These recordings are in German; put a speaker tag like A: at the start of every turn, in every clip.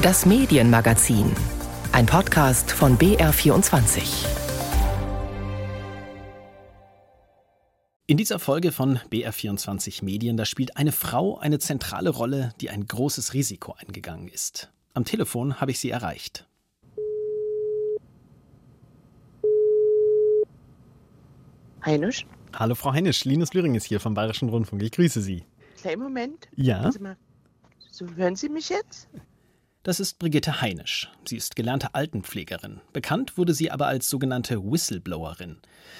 A: Das Medienmagazin. Ein Podcast von BR24.
B: In dieser Folge von BR24 Medien, da spielt eine Frau eine zentrale Rolle, die ein großes Risiko eingegangen ist. Am Telefon habe ich sie erreicht.
C: Heinisch?
B: Hallo Frau Heinisch, Linus Lüring ist hier vom Bayerischen Rundfunk. Ich grüße Sie.
C: Kleinen Moment.
B: Ja.
C: So, hören Sie mich jetzt?
B: Das ist Brigitte Heinisch. Sie ist gelernte Altenpflegerin. Bekannt wurde sie aber als sogenannte Whistleblowerin.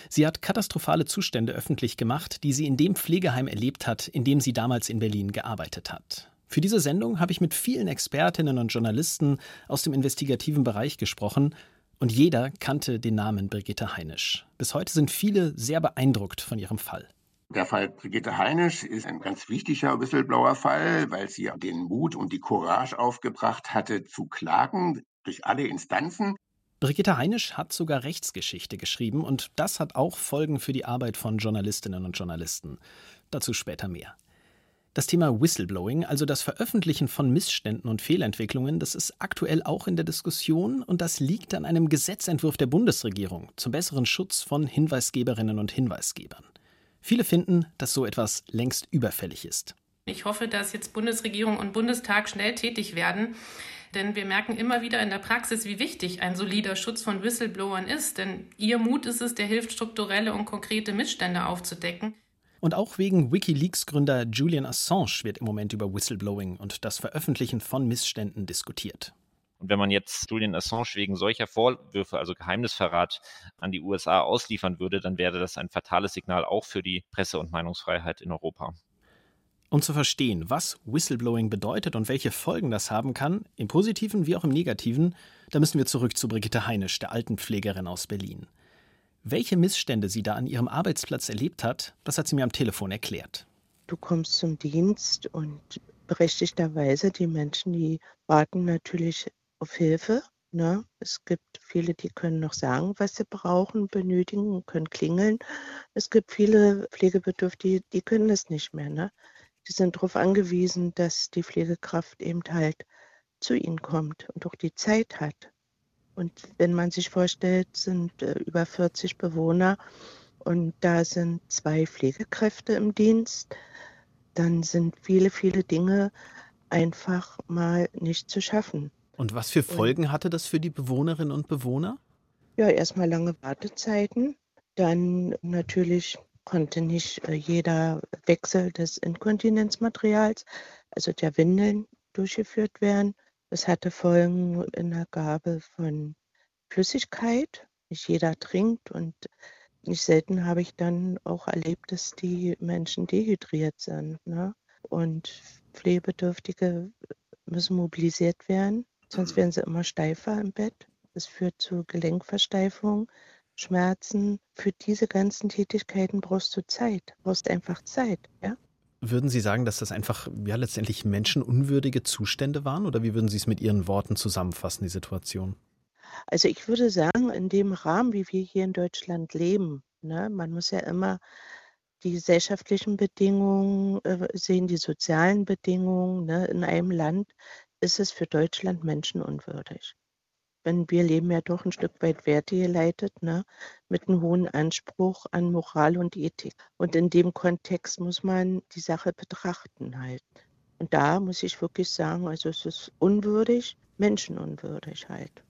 B: Sie hat katastrophale Zustände öffentlich gemacht, die sie in dem Pflegeheim erlebt hat, in dem sie damals in Berlin gearbeitet hat. Für diese Sendung habe ich mit vielen Expertinnen und Journalisten aus dem investigativen Bereich gesprochen und jeder kannte den Namen Brigitte Heinisch. Bis heute sind viele sehr beeindruckt von ihrem Fall.
D: Der Fall Brigitte Heinisch ist ein ganz wichtiger Whistleblower-Fall, weil sie den Mut und die Courage aufgebracht hatte, zu klagen durch alle Instanzen.
B: Brigitte Heinisch hat sogar Rechtsgeschichte geschrieben und das hat auch Folgen für die Arbeit von Journalistinnen und Journalisten. Dazu später mehr. Das Thema Whistleblowing, also das Veröffentlichen von Missständen und Fehlentwicklungen, das ist aktuell auch in der Diskussion und das liegt an einem Gesetzentwurf der Bundesregierung zum besseren Schutz von Hinweisgeberinnen und Hinweisgebern. Viele finden, dass so etwas längst überfällig ist.
E: Ich hoffe, dass jetzt Bundesregierung und Bundestag schnell tätig werden. Denn wir merken immer wieder in der Praxis, wie wichtig ein solider Schutz von Whistleblowern ist. Denn ihr Mut ist es, der hilft, strukturelle und konkrete Missstände aufzudecken.
B: Und auch wegen Wikileaks-Gründer Julian Assange wird im Moment über Whistleblowing und das Veröffentlichen von Missständen diskutiert.
F: Und wenn man jetzt Julian Assange wegen solcher Vorwürfe, also Geheimnisverrat, an die USA ausliefern würde, dann wäre das ein fatales Signal auch für die Presse- und Meinungsfreiheit in Europa.
B: Um zu verstehen, was Whistleblowing bedeutet und welche Folgen das haben kann, im positiven wie auch im negativen, da müssen wir zurück zu Brigitte Heinisch, der Altenpflegerin aus Berlin. Welche Missstände sie da an ihrem Arbeitsplatz erlebt hat, das hat sie mir am Telefon erklärt.
C: Du kommst zum Dienst und berechtigterweise die Menschen, die warten natürlich auf Hilfe. Ne? Es gibt viele, die können noch sagen, was sie brauchen, benötigen, können klingeln. Es gibt viele Pflegebedürftige, die können das nicht mehr. Ne? Die sind darauf angewiesen, dass die Pflegekraft eben halt zu ihnen kommt und auch die Zeit hat. Und wenn man sich vorstellt, sind äh, über 40 Bewohner und da sind zwei Pflegekräfte im Dienst, dann sind viele, viele Dinge einfach mal nicht zu schaffen.
B: Und was für Folgen hatte das für die Bewohnerinnen und Bewohner?
C: Ja, erstmal lange Wartezeiten. Dann natürlich konnte nicht äh, jeder Wechsel des Inkontinenzmaterials, also der Windeln, durchgeführt werden. Es hatte Folgen in der Gabe von Flüssigkeit. Nicht jeder trinkt und nicht selten habe ich dann auch erlebt, dass die Menschen dehydriert sind. Ne? Und Pflegebedürftige müssen mobilisiert werden. Sonst werden sie immer steifer im Bett. Das führt zu Gelenkversteifung, Schmerzen. Für diese ganzen Tätigkeiten brauchst du Zeit, brauchst einfach Zeit, ja.
B: Würden Sie sagen, dass das einfach ja letztendlich menschenunwürdige Zustände waren oder wie würden Sie es mit Ihren Worten zusammenfassen, die Situation?
C: Also ich würde sagen, in dem Rahmen, wie wir hier in Deutschland leben, ne, man muss ja immer die gesellschaftlichen Bedingungen äh, sehen, die sozialen Bedingungen. Ne, in einem Land ist es für Deutschland menschenunwürdig. Wenn wir leben ja doch ein Stück weit wertegeleitet, ne, mit einem hohen Anspruch an Moral und Ethik. Und in dem Kontext muss man die Sache betrachten halt. Und da muss ich wirklich sagen, also es ist unwürdig, menschenunwürdig halt.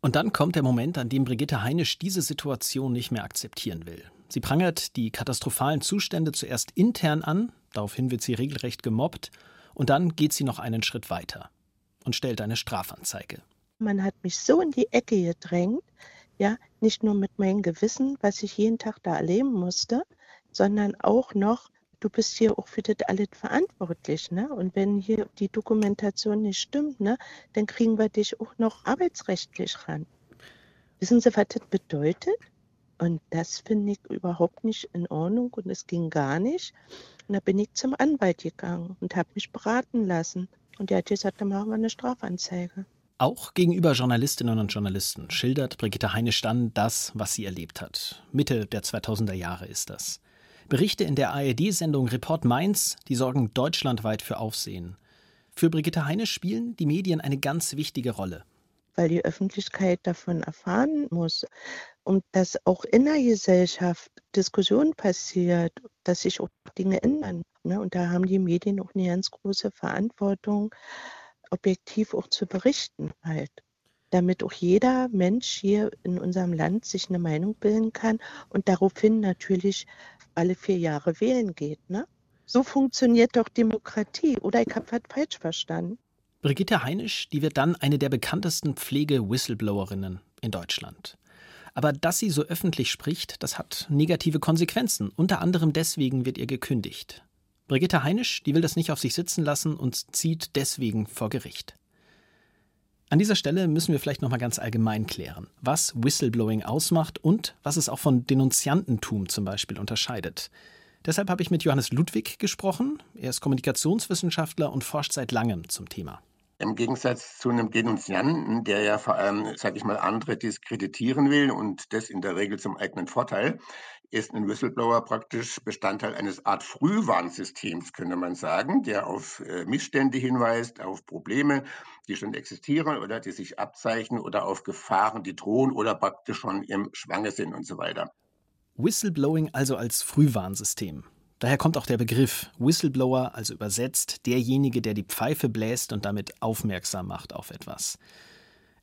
B: Und dann kommt der Moment, an dem Brigitte Heinisch diese Situation nicht mehr akzeptieren will. Sie prangert die katastrophalen Zustände zuerst intern an, daraufhin wird sie regelrecht gemobbt, und dann geht sie noch einen Schritt weiter und stellt eine Strafanzeige.
C: Man hat mich so in die Ecke gedrängt, ja, nicht nur mit meinem Gewissen, was ich jeden Tag da erleben musste, sondern auch noch, du bist hier auch für das alles verantwortlich, ne? Und wenn hier die Dokumentation nicht stimmt, ne, dann kriegen wir dich auch noch arbeitsrechtlich ran. Wissen Sie, was das bedeutet? Und das finde ich überhaupt nicht in Ordnung und es ging gar nicht. Und da bin ich zum Anwalt gegangen und habe mich beraten lassen. Und der hat gesagt, dann machen wir eine Strafanzeige.
B: Auch gegenüber Journalistinnen und Journalisten schildert Brigitte Heinisch dann das, was sie erlebt hat. Mitte der 2000er Jahre ist das. Berichte in der ARD-Sendung Report Mainz, die sorgen deutschlandweit für Aufsehen. Für Brigitte Heine spielen die Medien eine ganz wichtige Rolle.
C: Weil die Öffentlichkeit davon erfahren muss und dass auch in der Gesellschaft Diskussion passiert, dass sich auch Dinge ändern. Ne? Und da haben die Medien auch eine ganz große Verantwortung, objektiv auch zu berichten halt damit auch jeder Mensch hier in unserem Land sich eine Meinung bilden kann und daraufhin natürlich alle vier Jahre wählen geht. Ne? So funktioniert doch Demokratie. Oder ich habe was falsch verstanden.
B: Brigitte Heinisch, die wird dann eine der bekanntesten Pflege-Whistleblowerinnen in Deutschland. Aber dass sie so öffentlich spricht, das hat negative Konsequenzen. Unter anderem deswegen wird ihr gekündigt. Brigitte Heinisch, die will das nicht auf sich sitzen lassen und zieht deswegen vor Gericht. An dieser Stelle müssen wir vielleicht noch mal ganz allgemein klären, was Whistleblowing ausmacht und was es auch von Denunziantentum zum Beispiel unterscheidet. Deshalb habe ich mit Johannes Ludwig gesprochen. Er ist Kommunikationswissenschaftler und forscht seit langem zum Thema.
D: Im Gegensatz zu einem Denunzianten, der ja vor allem, sage ich mal, andere diskreditieren will und das in der Regel zum eigenen Vorteil, ist ein Whistleblower praktisch Bestandteil eines Art Frühwarnsystems, könnte man sagen, der auf äh, Missstände hinweist, auf Probleme, die schon existieren oder die sich abzeichnen oder auf Gefahren, die drohen oder praktisch schon im Schwange sind und so weiter.
B: Whistleblowing also als Frühwarnsystem. Daher kommt auch der Begriff Whistleblower, also übersetzt derjenige, der die Pfeife bläst und damit aufmerksam macht auf etwas.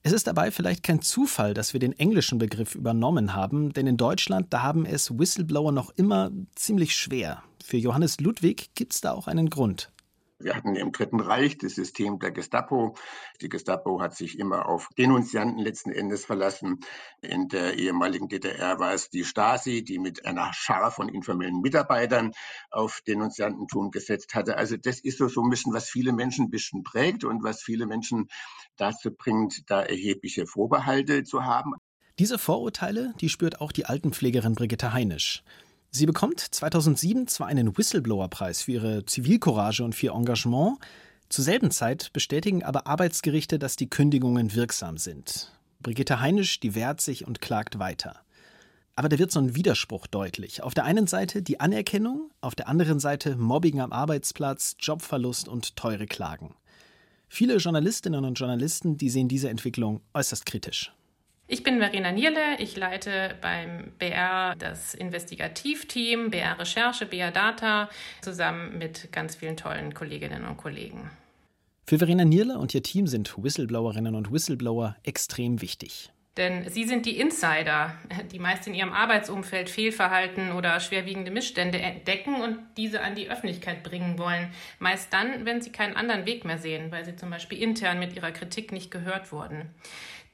B: Es ist dabei vielleicht kein Zufall, dass wir den englischen Begriff übernommen haben, denn in Deutschland, da haben es Whistleblower noch immer ziemlich schwer. Für Johannes Ludwig gibt es da auch einen Grund.
D: Wir hatten im Dritten Reich das System der Gestapo. Die Gestapo hat sich immer auf Denunzianten letzten Endes verlassen. In der ehemaligen DDR war es die Stasi, die mit einer Schar von informellen Mitarbeitern auf Denunziantentum gesetzt hatte. Also das ist so, so ein bisschen, was viele Menschen ein bisschen prägt und was viele Menschen dazu bringt, da erhebliche Vorbehalte zu haben.
B: Diese Vorurteile, die spürt auch die Altenpflegerin Brigitte Heinisch. Sie bekommt 2007 zwar einen Whistleblower-Preis für ihre Zivilcourage und für ihr Engagement, zur selben Zeit bestätigen aber Arbeitsgerichte, dass die Kündigungen wirksam sind. Brigitte Heinisch, die wehrt sich und klagt weiter. Aber da wird so ein Widerspruch deutlich. Auf der einen Seite die Anerkennung, auf der anderen Seite Mobbing am Arbeitsplatz, Jobverlust und teure Klagen. Viele Journalistinnen und Journalisten, die sehen diese Entwicklung äußerst kritisch.
E: Ich bin Verena Nierle, ich leite beim BR das Investigativteam, BR Recherche, BR Data, zusammen mit ganz vielen tollen Kolleginnen und Kollegen.
B: Für Verena Nierle und ihr Team sind Whistleblowerinnen und Whistleblower extrem wichtig.
E: Denn sie sind die Insider, die meist in ihrem Arbeitsumfeld Fehlverhalten oder schwerwiegende Missstände entdecken und diese an die Öffentlichkeit bringen wollen. Meist dann, wenn sie keinen anderen Weg mehr sehen, weil sie zum Beispiel intern mit ihrer Kritik nicht gehört wurden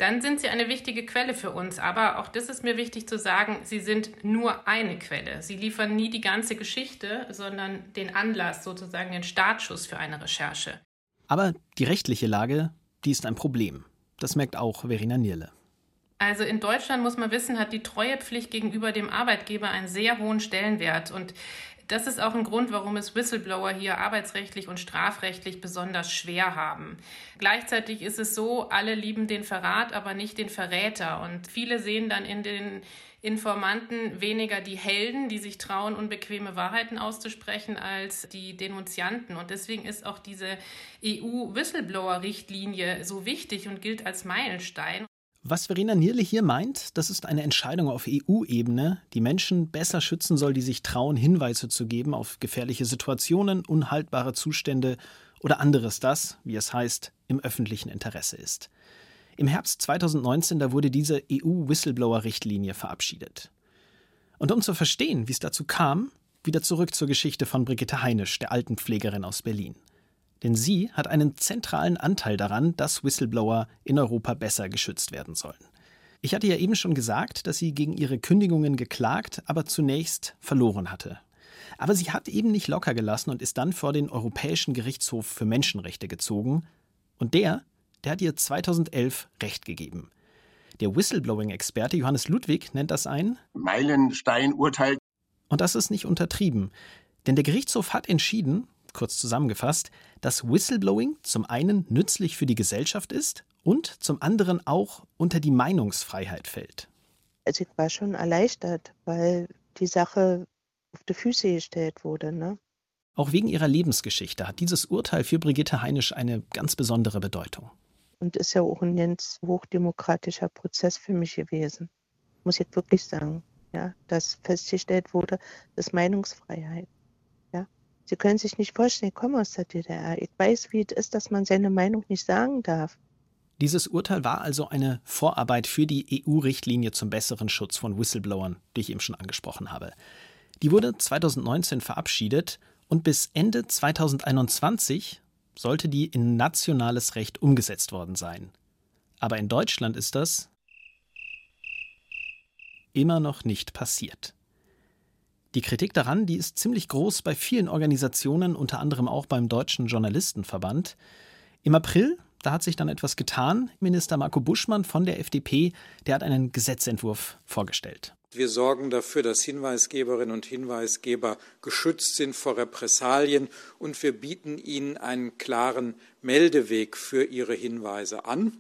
E: dann sind sie eine wichtige Quelle für uns. Aber auch das ist mir wichtig zu sagen, sie sind nur eine Quelle. Sie liefern nie die ganze Geschichte, sondern den Anlass, sozusagen den Startschuss für eine Recherche.
B: Aber die rechtliche Lage, die ist ein Problem. Das merkt auch Verena Nierle.
E: Also in Deutschland muss man wissen, hat die Treuepflicht gegenüber dem Arbeitgeber einen sehr hohen Stellenwert. Und das ist auch ein Grund, warum es Whistleblower hier arbeitsrechtlich und strafrechtlich besonders schwer haben. Gleichzeitig ist es so, alle lieben den Verrat, aber nicht den Verräter. Und viele sehen dann in den Informanten weniger die Helden, die sich trauen, unbequeme Wahrheiten auszusprechen, als die Denunzianten. Und deswegen ist auch diese EU-Whistleblower-Richtlinie so wichtig und gilt als Meilenstein.
B: Was Verena Nierle hier meint, das ist eine Entscheidung auf EU-Ebene, die Menschen besser schützen soll, die sich trauen, Hinweise zu geben auf gefährliche Situationen, unhaltbare Zustände oder anderes, das, wie es heißt, im öffentlichen Interesse ist. Im Herbst 2019, da wurde diese EU-Whistleblower-Richtlinie verabschiedet. Und um zu verstehen, wie es dazu kam, wieder zurück zur Geschichte von Brigitte Heinisch, der Altenpflegerin aus Berlin. Denn sie hat einen zentralen Anteil daran, dass Whistleblower in Europa besser geschützt werden sollen. Ich hatte ja eben schon gesagt, dass sie gegen ihre Kündigungen geklagt, aber zunächst verloren hatte. Aber sie hat eben nicht locker gelassen und ist dann vor den Europäischen Gerichtshof für Menschenrechte gezogen. Und der, der hat ihr 2011 Recht gegeben. Der Whistleblowing-Experte Johannes Ludwig nennt das ein
D: Meilenstein-Urteil.
B: Und das ist nicht untertrieben. Denn der Gerichtshof hat entschieden, kurz zusammengefasst, dass Whistleblowing zum einen nützlich für die Gesellschaft ist und zum anderen auch unter die Meinungsfreiheit fällt.
C: Also ich war schon erleichtert, weil die Sache auf die Füße gestellt wurde. Ne?
B: Auch wegen ihrer Lebensgeschichte hat dieses Urteil für Brigitte Heinisch eine ganz besondere Bedeutung.
C: Und ist ja auch ein ganz hochdemokratischer Prozess für mich gewesen. Muss ich jetzt wirklich sagen. Ja, dass festgestellt wurde, dass Meinungsfreiheit. Sie können sich nicht vorstellen, ich komme aus der DDR. Ich weiß, wie es ist, dass man seine Meinung nicht sagen darf.
B: Dieses Urteil war also eine Vorarbeit für die EU-Richtlinie zum besseren Schutz von Whistleblowern, die ich eben schon angesprochen habe. Die wurde 2019 verabschiedet und bis Ende 2021 sollte die in nationales Recht umgesetzt worden sein. Aber in Deutschland ist das immer noch nicht passiert. Die Kritik daran, die ist ziemlich groß bei vielen Organisationen, unter anderem auch beim Deutschen Journalistenverband. Im April, da hat sich dann etwas getan. Minister Marco Buschmann von der FDP, der hat einen Gesetzentwurf vorgestellt.
G: Wir sorgen dafür, dass Hinweisgeberinnen und Hinweisgeber geschützt sind vor Repressalien und wir bieten ihnen einen klaren Meldeweg für ihre Hinweise an.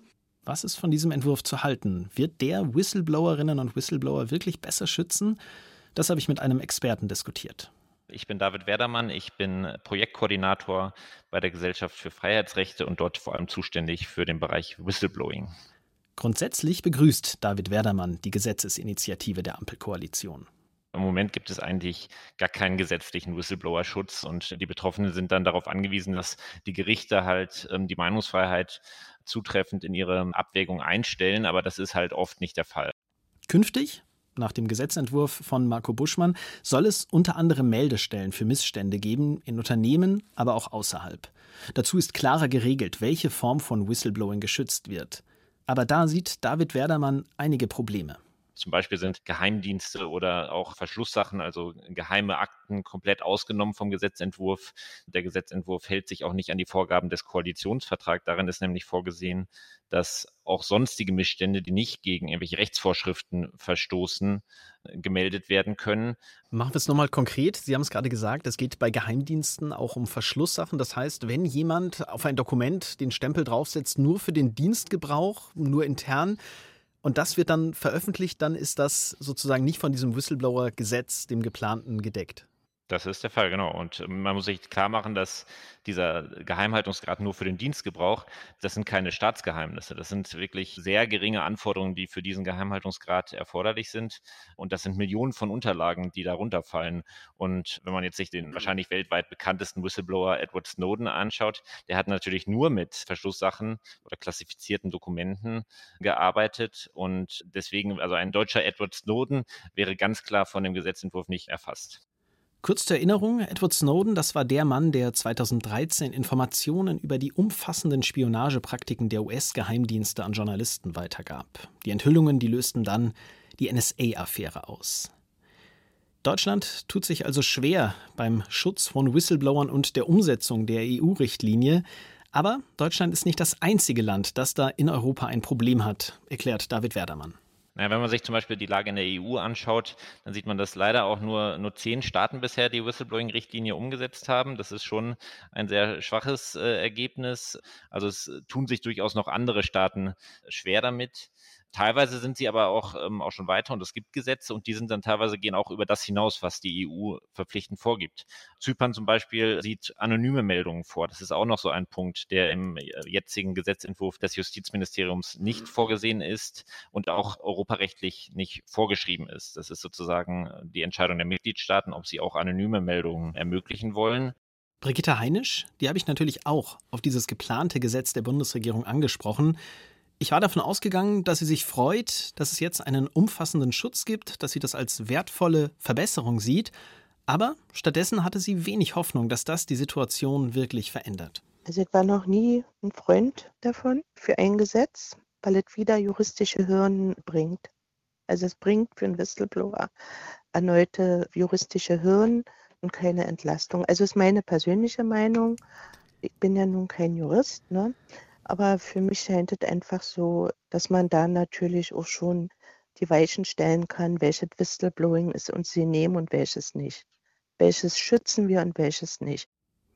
B: Was ist von diesem Entwurf zu halten? Wird der Whistleblowerinnen und Whistleblower wirklich besser schützen? Das habe ich mit einem Experten diskutiert.
F: Ich bin David Werdermann, ich bin Projektkoordinator bei der Gesellschaft für Freiheitsrechte und dort vor allem zuständig für den Bereich Whistleblowing.
B: Grundsätzlich begrüßt David Werdermann die Gesetzesinitiative der Ampelkoalition.
F: Im Moment gibt es eigentlich gar keinen gesetzlichen Whistleblower-Schutz und die Betroffenen sind dann darauf angewiesen, dass die Gerichte halt ähm, die Meinungsfreiheit zutreffend in ihre Abwägung einstellen, aber das ist halt oft nicht der Fall.
B: Künftig, nach dem Gesetzentwurf von Marco Buschmann, soll es unter anderem Meldestellen für Missstände geben, in Unternehmen, aber auch außerhalb. Dazu ist klarer geregelt, welche Form von Whistleblowing geschützt wird. Aber da sieht David Werdermann einige Probleme.
F: Zum Beispiel sind Geheimdienste oder auch Verschlusssachen, also geheime Akten, komplett ausgenommen vom Gesetzentwurf. Der Gesetzentwurf hält sich auch nicht an die Vorgaben des Koalitionsvertrags. Darin ist nämlich vorgesehen, dass auch sonstige Missstände, die nicht gegen irgendwelche Rechtsvorschriften verstoßen, gemeldet werden können.
B: Machen wir es nochmal konkret. Sie haben es gerade gesagt, es geht bei Geheimdiensten auch um Verschlusssachen. Das heißt, wenn jemand auf ein Dokument den Stempel draufsetzt, nur für den Dienstgebrauch, nur intern, und das wird dann veröffentlicht, dann ist das sozusagen nicht von diesem Whistleblower-Gesetz, dem geplanten, gedeckt.
F: Das ist der Fall, genau. Und ähm, man muss sich klar machen, dass dieser Geheimhaltungsgrad nur für den Dienstgebrauch, das sind keine Staatsgeheimnisse. Das sind wirklich sehr geringe Anforderungen, die für diesen Geheimhaltungsgrad erforderlich sind. Und das sind Millionen von Unterlagen, die darunter fallen. Und wenn man jetzt sich den wahrscheinlich weltweit bekanntesten Whistleblower Edward Snowden anschaut, der hat natürlich nur mit Verschlusssachen oder klassifizierten Dokumenten gearbeitet. Und deswegen, also ein deutscher Edward Snowden wäre ganz klar von dem Gesetzentwurf nicht erfasst.
B: Kurz zur Erinnerung, Edward Snowden, das war der Mann, der 2013 Informationen über die umfassenden Spionagepraktiken der US-Geheimdienste an Journalisten weitergab. Die Enthüllungen, die lösten dann die NSA-Affäre aus. Deutschland tut sich also schwer beim Schutz von Whistleblowern und der Umsetzung der EU-Richtlinie. Aber Deutschland ist nicht das einzige Land, das da in Europa ein Problem hat, erklärt David Werdermann.
F: Naja, wenn man sich zum Beispiel die Lage in der EU anschaut, dann sieht man, dass leider auch nur, nur zehn Staaten bisher die Whistleblowing-Richtlinie umgesetzt haben. Das ist schon ein sehr schwaches äh, Ergebnis. Also es tun sich durchaus noch andere Staaten schwer damit. Teilweise sind sie aber auch, ähm, auch schon weiter und es gibt Gesetze und die sind dann teilweise gehen auch über das hinaus, was die EU verpflichtend vorgibt. Zypern zum Beispiel sieht anonyme Meldungen vor. Das ist auch noch so ein Punkt, der im äh, jetzigen Gesetzentwurf des Justizministeriums nicht vorgesehen ist und auch europarechtlich nicht vorgeschrieben ist. Das ist sozusagen die Entscheidung der Mitgliedstaaten, ob sie auch anonyme Meldungen ermöglichen wollen.
B: Brigitte Heinisch, die habe ich natürlich auch auf dieses geplante Gesetz der Bundesregierung angesprochen. Ich war davon ausgegangen, dass sie sich freut, dass es jetzt einen umfassenden Schutz gibt, dass sie das als wertvolle Verbesserung sieht. Aber stattdessen hatte sie wenig Hoffnung, dass das die Situation wirklich verändert.
C: Also ich war noch nie ein Freund davon für ein Gesetz, weil es wieder juristische Hürden bringt. Also es bringt für einen Whistleblower erneute juristische Hürden und keine Entlastung. Also ist meine persönliche Meinung. Ich bin ja nun kein Jurist, ne? Aber für mich scheint es einfach so, dass man da natürlich auch schon die Weichen stellen kann, welches Whistleblowing ist uns sie nehmen und welches nicht. Welches schützen wir und welches nicht.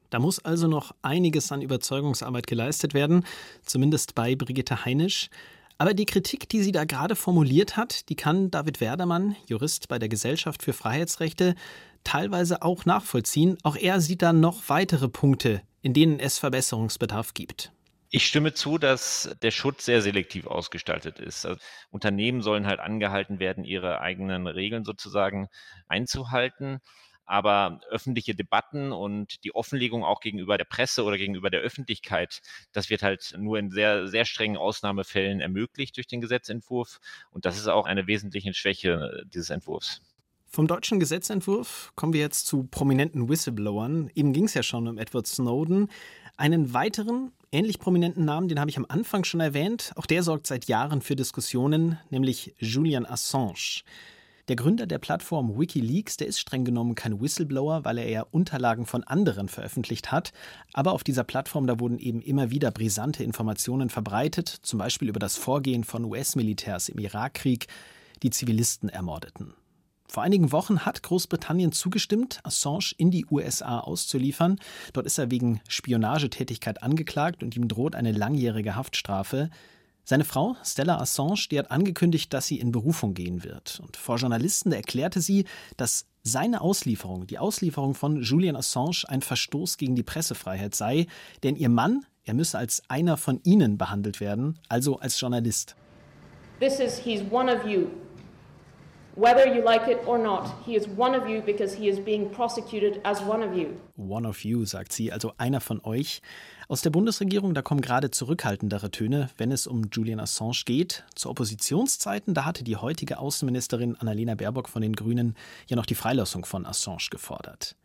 B: Da muss also noch einiges an Überzeugungsarbeit geleistet werden, zumindest bei Brigitte Heinisch. Aber die Kritik, die sie da gerade formuliert hat, die kann David Werdermann, Jurist bei der Gesellschaft für Freiheitsrechte, teilweise auch nachvollziehen. Auch er sieht da noch weitere Punkte, in denen es Verbesserungsbedarf gibt.
F: Ich stimme zu, dass der Schutz sehr selektiv ausgestaltet ist. Also Unternehmen sollen halt angehalten werden, ihre eigenen Regeln sozusagen einzuhalten. Aber öffentliche Debatten und die Offenlegung auch gegenüber der Presse oder gegenüber der Öffentlichkeit, das wird halt nur in sehr, sehr strengen Ausnahmefällen ermöglicht durch den Gesetzentwurf. Und das ist auch eine wesentliche Schwäche dieses Entwurfs.
B: Vom deutschen Gesetzentwurf kommen wir jetzt zu prominenten Whistleblowern. Eben ging es ja schon um Edward Snowden. Einen weiteren, ähnlich prominenten Namen, den habe ich am Anfang schon erwähnt. Auch der sorgt seit Jahren für Diskussionen, nämlich Julian Assange. Der Gründer der Plattform Wikileaks, der ist streng genommen kein Whistleblower, weil er eher Unterlagen von anderen veröffentlicht hat. Aber auf dieser Plattform, da wurden eben immer wieder brisante Informationen verbreitet, zum Beispiel über das Vorgehen von US-Militärs im Irakkrieg, die Zivilisten ermordeten. Vor einigen Wochen hat Großbritannien zugestimmt, Assange in die USA auszuliefern. Dort ist er wegen Spionagetätigkeit angeklagt und ihm droht eine langjährige Haftstrafe. Seine Frau, Stella Assange, die hat angekündigt, dass sie in Berufung gehen wird. Und vor Journalisten erklärte sie, dass seine Auslieferung, die Auslieferung von Julian Assange, ein Verstoß gegen die Pressefreiheit sei, denn ihr Mann, er müsse als einer von ihnen behandelt werden, also als Journalist.
H: This is he's one of you. Whether you like it or not, he is one of you because he is being prosecuted as one of you.
B: One of you, sagt sie, also einer von euch. Aus der Bundesregierung, da kommen gerade zurückhaltendere Töne, wenn es um Julian Assange geht. Zu Oppositionszeiten, da hatte die heutige Außenministerin Annalena Baerbock von den Grünen ja noch die Freilassung von Assange gefordert.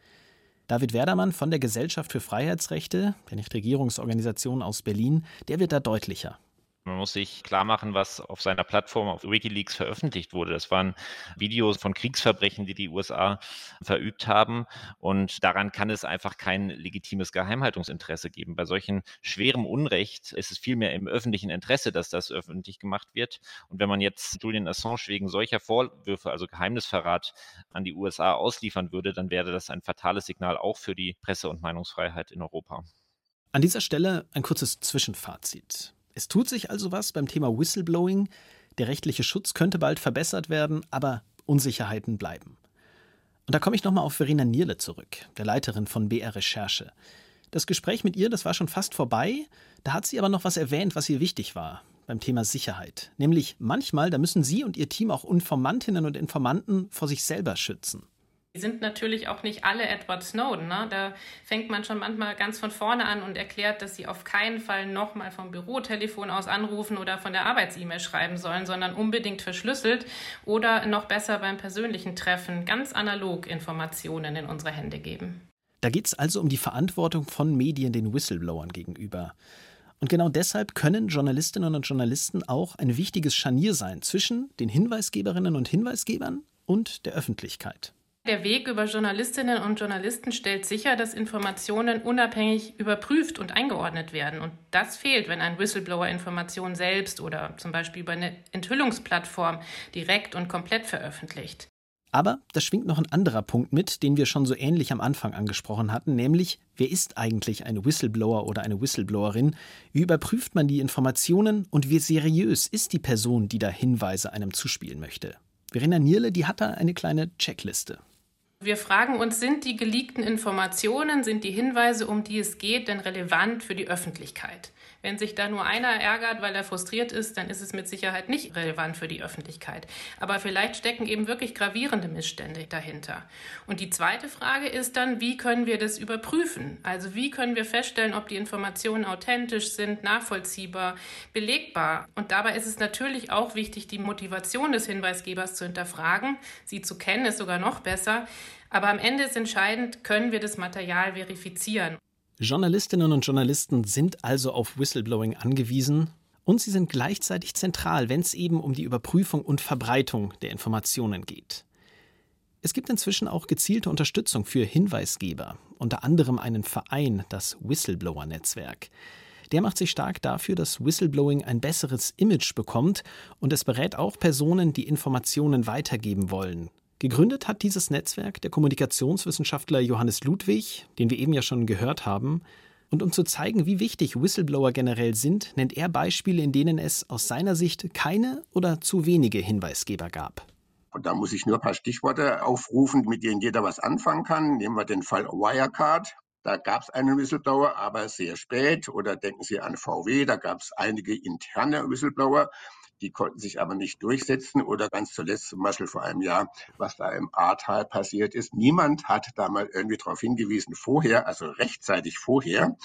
B: David Werdermann von der Gesellschaft für Freiheitsrechte, der Nichtregierungsorganisation aus Berlin, der wird da deutlicher.
F: Man muss sich klar machen, was auf seiner Plattform auf Wikileaks veröffentlicht wurde. Das waren Videos von Kriegsverbrechen, die die USA verübt haben. Und daran kann es einfach kein legitimes Geheimhaltungsinteresse geben. Bei solchen schwerem Unrecht ist es vielmehr im öffentlichen Interesse, dass das öffentlich gemacht wird. Und wenn man jetzt Julian Assange wegen solcher Vorwürfe, also Geheimnisverrat, an die USA ausliefern würde, dann wäre das ein fatales Signal auch für die Presse- und Meinungsfreiheit in Europa.
B: An dieser Stelle ein kurzes Zwischenfazit. Es tut sich also was beim Thema Whistleblowing. Der rechtliche Schutz könnte bald verbessert werden, aber Unsicherheiten bleiben. Und da komme ich nochmal auf Verena Nierle zurück, der Leiterin von BR Recherche. Das Gespräch mit ihr, das war schon fast vorbei. Da hat sie aber noch was erwähnt, was ihr wichtig war beim Thema Sicherheit. Nämlich manchmal, da müssen Sie und Ihr Team auch Informantinnen und Informanten vor sich selber schützen.
E: Sind natürlich auch nicht alle Edward Snowden. Ne? Da fängt man schon manchmal ganz von vorne an und erklärt, dass sie auf keinen Fall nochmal vom Bürotelefon aus anrufen oder von der Arbeits-E-Mail schreiben sollen, sondern unbedingt verschlüsselt oder noch besser beim persönlichen Treffen ganz analog Informationen in unsere Hände geben.
B: Da geht es also um die Verantwortung von Medien den Whistleblowern gegenüber. Und genau deshalb können Journalistinnen und Journalisten auch ein wichtiges Scharnier sein zwischen den Hinweisgeberinnen und Hinweisgebern und der Öffentlichkeit.
E: Der Weg über Journalistinnen und Journalisten stellt sicher, dass Informationen unabhängig überprüft und eingeordnet werden. Und das fehlt, wenn ein Whistleblower Informationen selbst oder zum Beispiel über eine Enthüllungsplattform direkt und komplett veröffentlicht.
B: Aber da schwingt noch ein anderer Punkt mit, den wir schon so ähnlich am Anfang angesprochen hatten, nämlich wer ist eigentlich ein Whistleblower oder eine Whistleblowerin? Wie überprüft man die Informationen und wie seriös ist die Person, die da Hinweise einem zuspielen möchte? Verena Nierle, die hat da eine kleine Checkliste.
E: Wir fragen uns, sind die geleakten Informationen, sind die Hinweise, um die es geht, denn relevant für die Öffentlichkeit? Wenn sich da nur einer ärgert, weil er frustriert ist, dann ist es mit Sicherheit nicht relevant für die Öffentlichkeit. Aber vielleicht stecken eben wirklich gravierende Missstände dahinter. Und die zweite Frage ist dann, wie können wir das überprüfen? Also wie können wir feststellen, ob die Informationen authentisch sind, nachvollziehbar, belegbar? Und dabei ist es natürlich auch wichtig, die Motivation des Hinweisgebers zu hinterfragen. Sie zu kennen ist sogar noch besser. Aber am Ende ist entscheidend, können wir das Material verifizieren.
B: Journalistinnen und Journalisten sind also auf Whistleblowing angewiesen und sie sind gleichzeitig zentral, wenn es eben um die Überprüfung und Verbreitung der Informationen geht. Es gibt inzwischen auch gezielte Unterstützung für Hinweisgeber, unter anderem einen Verein, das Whistleblower-Netzwerk. Der macht sich stark dafür, dass Whistleblowing ein besseres Image bekommt und es berät auch Personen, die Informationen weitergeben wollen, Gegründet hat dieses Netzwerk der Kommunikationswissenschaftler Johannes Ludwig, den wir eben ja schon gehört haben. Und um zu zeigen, wie wichtig Whistleblower generell sind, nennt er Beispiele, in denen es aus seiner Sicht keine oder zu wenige Hinweisgeber gab.
D: Und da muss ich nur ein paar Stichworte aufrufen, mit denen jeder was anfangen kann. Nehmen wir den Fall Wirecard. Da gab es einen Whistleblower, aber sehr spät. Oder denken Sie an VW, da gab es einige interne Whistleblower. Die konnten sich aber nicht durchsetzen oder ganz zuletzt zum Beispiel vor einem Jahr, was da im Ahrtal passiert ist. Niemand hat da mal irgendwie darauf hingewiesen vorher, also rechtzeitig vorher,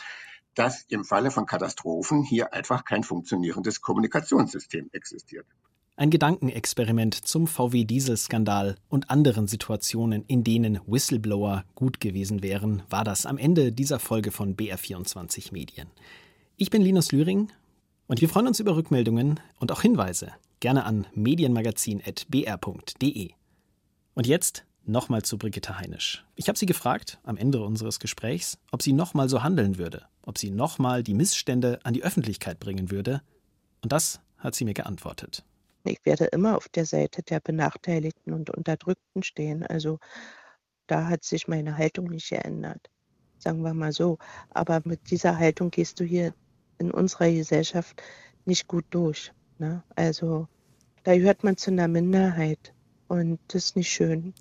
D: dass im Falle von Katastrophen hier einfach kein funktionierendes Kommunikationssystem existiert.
B: Ein Gedankenexperiment zum VW-Dieselskandal und anderen Situationen, in denen Whistleblower gut gewesen wären, war das am Ende dieser Folge von BR24 Medien. Ich bin Linus Lühring und wir freuen uns über Rückmeldungen und auch Hinweise. Gerne an medienmagazin.br.de. Und jetzt nochmal zu Brigitte Heinisch. Ich habe sie gefragt, am Ende unseres Gesprächs, ob sie nochmal so handeln würde, ob sie nochmal die Missstände an die Öffentlichkeit bringen würde. Und das hat sie mir geantwortet.
C: Ich werde immer auf der Seite der Benachteiligten und Unterdrückten stehen. Also da hat sich meine Haltung nicht geändert, sagen wir mal so. Aber mit dieser Haltung gehst du hier in unserer Gesellschaft nicht gut durch. Ne? Also da gehört man zu einer Minderheit und das ist nicht schön.